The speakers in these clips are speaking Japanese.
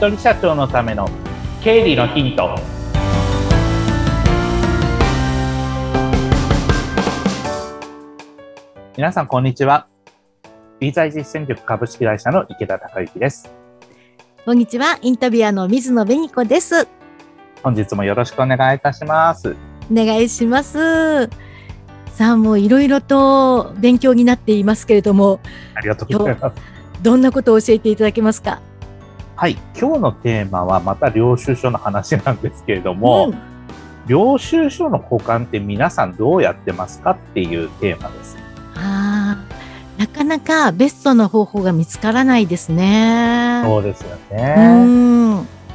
人社長のための経理のヒント。皆さんこんにちは。理財実践局株式会社の池田孝之です。こんにちは。インタビュアーの水野紅子です。本日もよろしくお願いいたします。お願いします。さあもういろいろと勉強になっていますけれども。ありがとうございます。どんなことを教えていただけますか？はい、今日のテーマはまた領収書の話なんですけれども、うん、領収書の保管って皆さんどうやってますかっていうテーマです。あなかなかベストな方法が見つからないですね。そうですよね。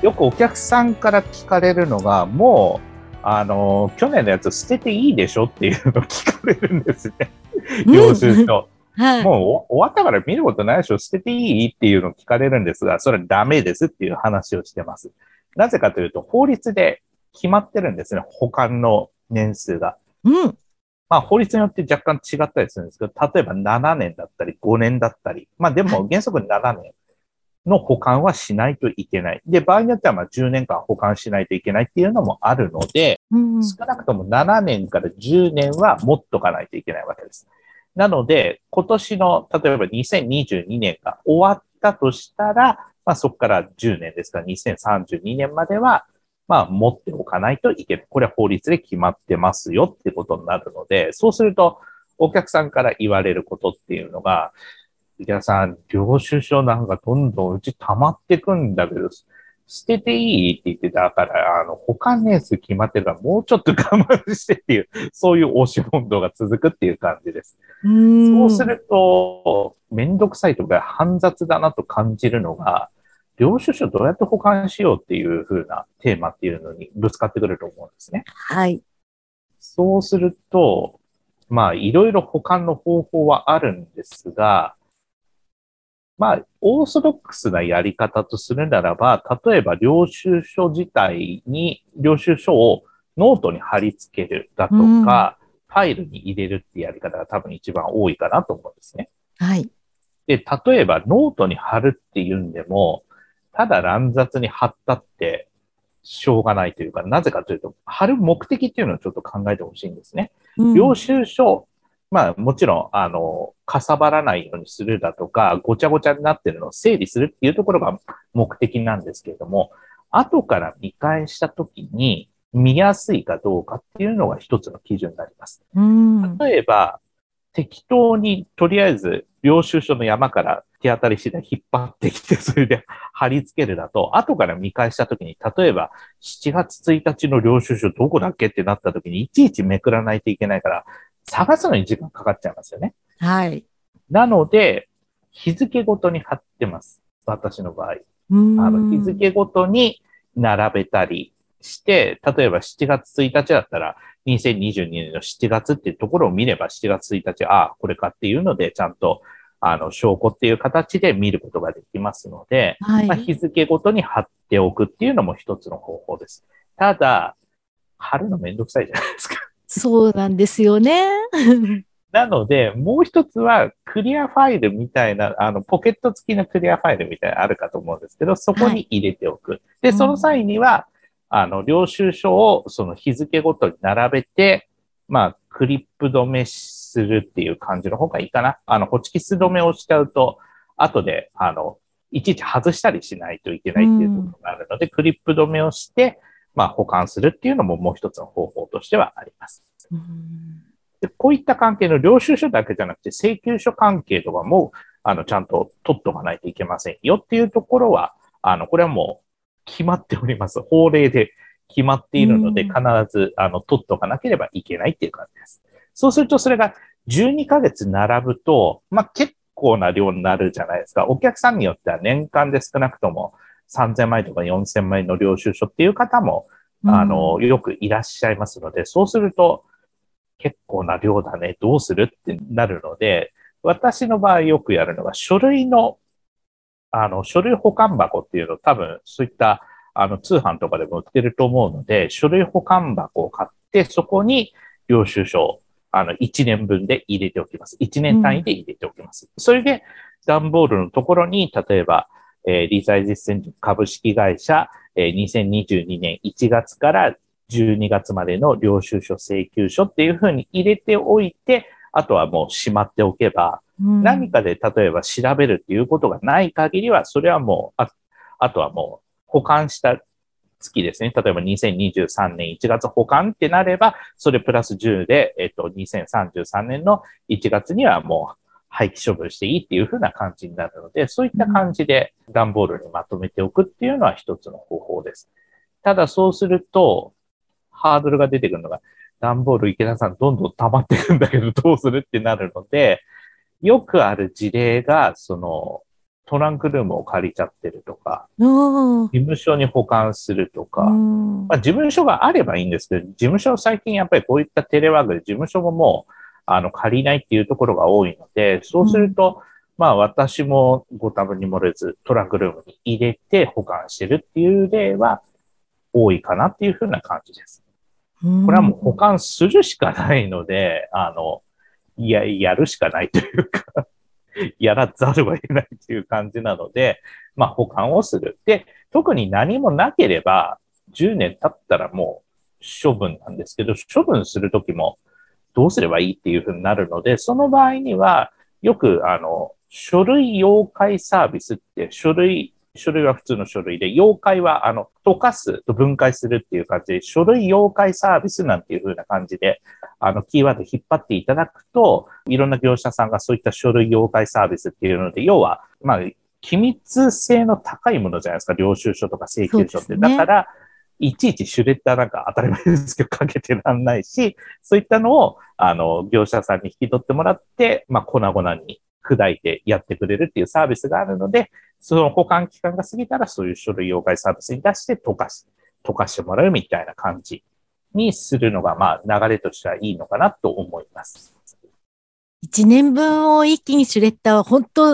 よくお客さんから聞かれるのが、もう、あの、去年のやつ捨てていいでしょっていうのを聞かれるんですね。領収書。はい、もう終わったから見ることないでしょ捨てていい？っていうのを聞かれるんですが、それはダメですっていう話をしてます。なぜかというと、法律で決まってるんですね。保管の年数が。うん。まあ、法律によって若干違ったりするんですけど、例えば7年だったり5年だったり、まあでも原則7年の保管はしないといけない。で、場合によってはまあ10年間保管しないといけないっていうのもあるので、うん、少なくとも7年から10年は持っとかないといけないわけです。なので、今年の、例えば2022年が終わったとしたら、まあそこから10年ですから2032年までは、まあ持っておかないといけない。これは法律で決まってますよってことになるので、そうするとお客さんから言われることっていうのが、皆さん、領収書なんかどんどんうち溜まってくんだけど、捨てていいって言ってたから、あの、保管年数決まってるから、もうちょっと我慢してっていう、そういう押し問答が続くっていう感じです。そうすると、めんどくさいとか煩雑だなと感じるのが、領収書どうやって保管しようっていう風なテーマっていうのにぶつかってくると思うんですね。はい。そうすると、まあ、いろいろ保管の方法はあるんですが、まあ、オーソドックスなやり方とするならば、例えば領収書自体に、領収書をノートに貼り付けるだとか、うん、ファイルに入れるってやり方が多分一番多いかなと思うんですね。はい。で、例えばノートに貼るっていうんでも、ただ乱雑に貼ったってしょうがないというか、なぜかというと、貼る目的っていうのをちょっと考えてほしいんですね。うん、領収書まあもちろん、あの、かさばらないようにするだとか、ごちゃごちゃになってるのを整理するっていうところが目的なんですけれども、後から見返したときに見やすいかどうかっていうのが一つの基準になります。例えば、適当にとりあえず領収書の山から手当たり次第引っ張ってきて、それで貼り付けるだと、後から見返したときに、例えば7月1日の領収書どこだっけってなったときに、いちいちめくらないといけないから、探すのに時間かかっちゃいますよね。はい。なので、日付ごとに貼ってます。私の場合。あの日付ごとに並べたりして、例えば7月1日だったら、2022年の7月っていうところを見れば、7月1日、ああ、これかっていうので、ちゃんと、あの、証拠っていう形で見ることができますので、はい、まあ、日付ごとに貼っておくっていうのも一つの方法です。ただ、貼るのめんどくさいじゃないですか。そうなんですよね。なので、もう一つは、クリアファイルみたいな、あの、ポケット付きのクリアファイルみたいなのあるかと思うんですけど、そこに入れておく。はい、で、その際には、うん、あの、領収書をその日付ごとに並べて、まあ、クリップ止めするっていう感じの方がいいかな。あの、ホチキス止めをしちゃうと、後で、あの、いちいち外したりしないといけないっていうところがあるので、うん、クリップ止めをして、まあ、保管するっていうのももう一つの方法としてはあります。でこういった関係の領収書だけじゃなくて請求書関係とかも、あの、ちゃんと取っとかないといけませんよっていうところは、あの、これはもう決まっております。法令で決まっているので、必ず、あの、取っとかなければいけないっていう感じです。そうすると、それが12ヶ月並ぶと、まあ、結構な量になるじゃないですか。お客さんによっては年間で少なくとも3000枚とか4000枚の領収書っていう方も、あの、よくいらっしゃいますので、そうすると、結構な量だね、どうするってなるので、私の場合よくやるのが書類の、あの、書類保管箱っていうの多分そういったあの通販とかでも売ってると思うので、書類保管箱を買って、そこに領収書をあの1年分で入れておきます。1年単位で入れておきます。うん、それで段ボールのところに、例えば、えー、リサイ実践株式会社、えー、2022年1月から12月までの領収書請求書っていうふうに入れておいて、あとはもうしまっておけば、うん、何かで例えば調べるっていうことがない限りは、それはもう、ああとはもう保管した月ですね。例えば2023年1月保管ってなれば、それプラス10で、えっと、2033年の1月にはもう廃棄処分していいっていう風な感じになるので、そういった感じで段ボールにまとめておくっていうのは一つの方法です。ただそうすると、ハードルが出てくるのが、段ボール池田さんどんどん溜まっていくんだけどどうするってなるので、よくある事例が、その、トランクルームを借りちゃってるとか、事務所に保管するとか、まあ、事務所があればいいんですけど、事務所最近やっぱりこういったテレワークで事務所ももう、あの、借りないっていうところが多いので、そうすると、まあ私もご多分に漏れずトランクルームに入れて保管してるっていう例は多いかなっていうふうな感じです。これはもう保管するしかないので、あの、いや、やるしかないというか やらざるを得ないという感じなので、まあ保管をする。で、特に何もなければ、10年経ったらもう処分なんですけど、処分するときもどうすればいいっていうふうになるので、その場合には、よく、あの、書類妖怪サービスって書類書類は普通の書類で、妖怪は、あの、溶かすと分解するっていう感じで、書類妖怪サービスなんていう風な感じで、あの、キーワード引っ張っていただくと、いろんな業者さんがそういった書類妖怪サービスっていうので、要は、まあ、機密性の高いものじゃないですか、領収書とか請求書って。ね、だから、いちいちシュレッダーなんか当たり前ですけどかけてらんないし、そういったのを、あの、業者さんに引き取ってもらって、まあ、粉々に砕いてやってくれるっていうサービスがあるので、その保管期間が過ぎたらそういう書類妖怪サービスに出して溶かし、溶かしてもらうみたいな感じにするのが、まあ流れとしてはいいのかなと思います。一年分を一気にシュレッダーは本当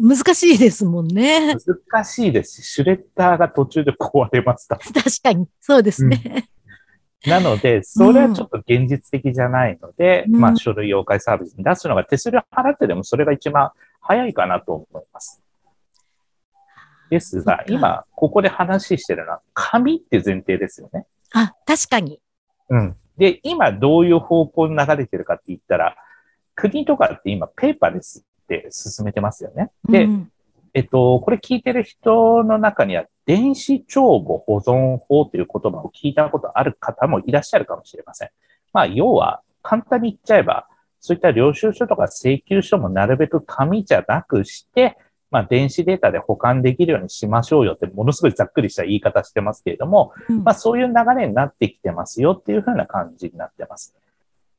難しいですもんね。難しいですし、シュレッダーが途中で壊れました。確かに、そうですね。うん、なので、それはちょっと現実的じゃないので、うん、まあ書類妖怪サービスに出すのが手数料払ってでもそれが一番早いかなと思います。ですが、今、ここで話してるのは、紙って前提ですよね。あ、確かに。うん。で、今どういう方向に流れてるかって言ったら、国とかって今、ペーパーレスって進めてますよね。で、うん、えっと、これ聞いてる人の中には、電子帳簿保存法という言葉を聞いたことある方もいらっしゃるかもしれません。まあ、要は、簡単に言っちゃえば、そういった領収書とか請求書もなるべく紙じゃなくして、まあ、電子データで保管できるようにしましょうよって、ものすごいざっくりした言い方してますけれども、うん、まあ、そういう流れになってきてますよっていうふうな感じになってます。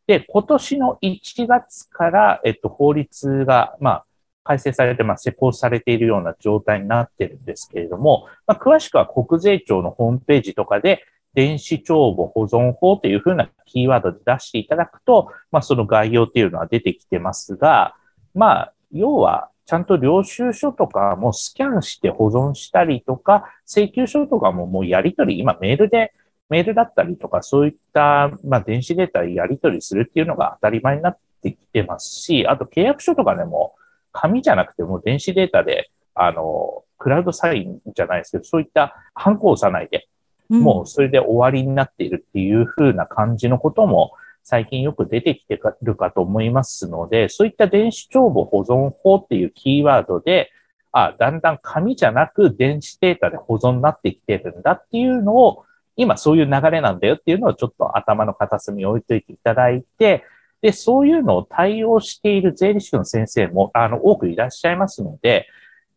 で、今年の1月から、えっと、法律が、まあ、改正されて、まあ、施行されているような状態になってるんですけれども、まあ、詳しくは国税庁のホームページとかで、電子帳簿保存法というふうなキーワードで出していただくと、まあ、その概要っていうのは出てきてますが、まあ、要は、ちゃんと領収書とかもスキャンして保存したりとか、請求書とかももうやり取り、今メールで、メールだったりとか、そういった、まあ、電子データやり取りするっていうのが当たり前になってきてますし、あと契約書とかでも、紙じゃなくても電子データで、あの、クラウドサインじゃないですけど、そういったハンコを押さないで、もうそれで終わりになっているっていう風な感じのことも、最近よく出てきてるかと思いますので、そういった電子帳簿保存法っていうキーワードで、あ、だんだん紙じゃなく電子データで保存になってきてるんだっていうのを、今そういう流れなんだよっていうのをちょっと頭の片隅に置いといていただいて、で、そういうのを対応している税理士の先生も、あの、多くいらっしゃいますので、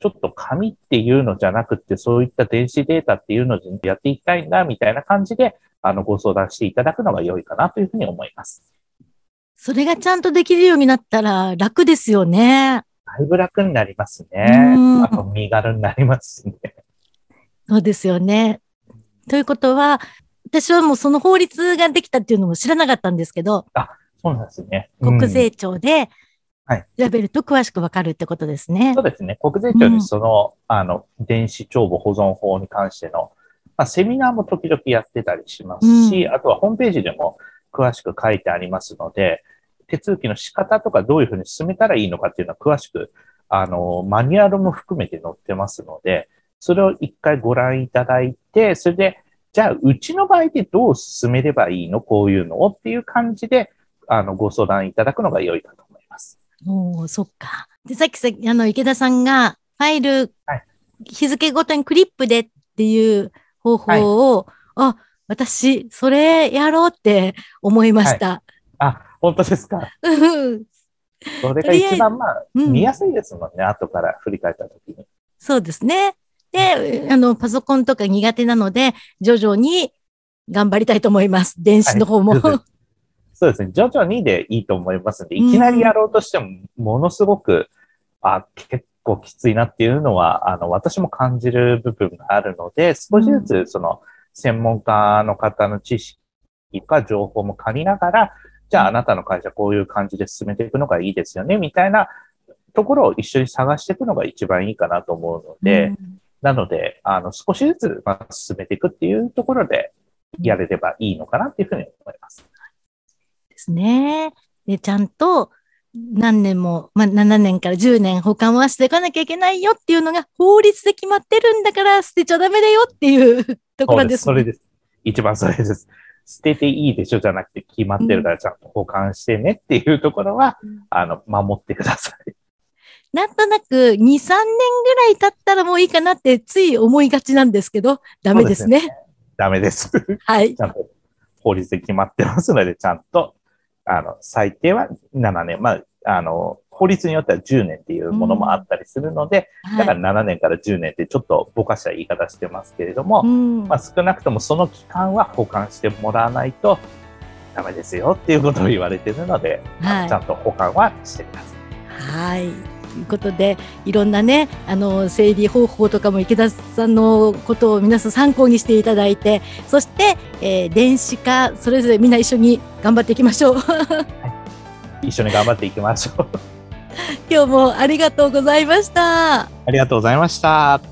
ちょっと紙っていうのじゃなくて、そういった電子データっていうのでやっていきたいんだ、みたいな感じで、あの、ご相談していただくのが良いかなというふうに思います。それがちゃんとできるようになったら楽ですよね。だいぶ楽になりますね。あと身軽になりますね。そうですよね。ということは、私はもうその法律ができたっていうのも知らなかったんですけど。あ、そうなんですね。国税庁で、調べると詳しくわかるってことですね。そうですね。国税庁にその、うん、あの、電子帳簿保存法に関しての、まあ、セミナーも時々やってたりしますし、うん、あとはホームページでも詳しく書いてありますので、手続きの仕方とかどういうふうに進めたらいいのかっていうのは詳しく、あの、マニュアルも含めて載ってますので、それを一回ご覧いただいて、それで、じゃあ、うちの場合でどう進めればいいの？こういうのをっていう感じで、あの、ご相談いただくのが良いかと思います。おおそっか。で、さっきさ、あの、池田さんが、ファイル、はい日付ごとにクリップでっていう方法を、あ、私、それやろうって思いました。あ、本当ですか？うんそれが一番、まあ、うん見やすいですもんね。後から振り返った時に。そうですね。で、あの、パソコンとか苦手なので、徐々に頑張りたいと思います。電子の方も。はいそうですね。徐々にでいいと思いますんで、いきなりやろうとしても、ものすごく、あ、結構きついなっていうのは、あの、私も感じる部分があるので、少しずつ、その、専門家の方の知識とか情報も借りながら、じゃああなたの会社こういう感じで進めていくのがいいですよね、みたいなところを一緒に探していくのが一番いいかなと思うので、うんなので、あの、少しずつ、まあ、進めていくっていうところで、やれればいいのかなっていうふうに思います。ですね。で、ちゃんと何年も、まあ、7年から10年保管はしていかなきゃいけないよっていうのが法律で決まってるんだから捨てちゃダメだよっていう ところです。それです。一番それです。捨てていいでしょじゃなくて決まってるからちゃんと保管してねっていうところは、うんあの、守ってください。なんとなく2、3年ぐらい経ったらもういいかなってつい思いがちなんですけど、ダメですね。そうダメです。はい。ちゃんと法律で決まってますので、ちゃんと、あの、最低は7年。まあ、あの、法律によっては10年っていうものもあったりするので、だから7年から10年ってちょっとぼかした言い方してますけれども、うんまあ、少なくともその期間は保管してもらわないとダメですよっていうことを言われてるので、はいちゃんと保管はしてください。はい。ということで、いろんなね、あの、整理方法とかも池田さんのことを皆さん参考にしていただいて、そして、えー電子化、それぞれみんな一緒に頑張っていきましょう。一緒に頑張っていきましょう。今日もありがとうございました。ありがとうございました。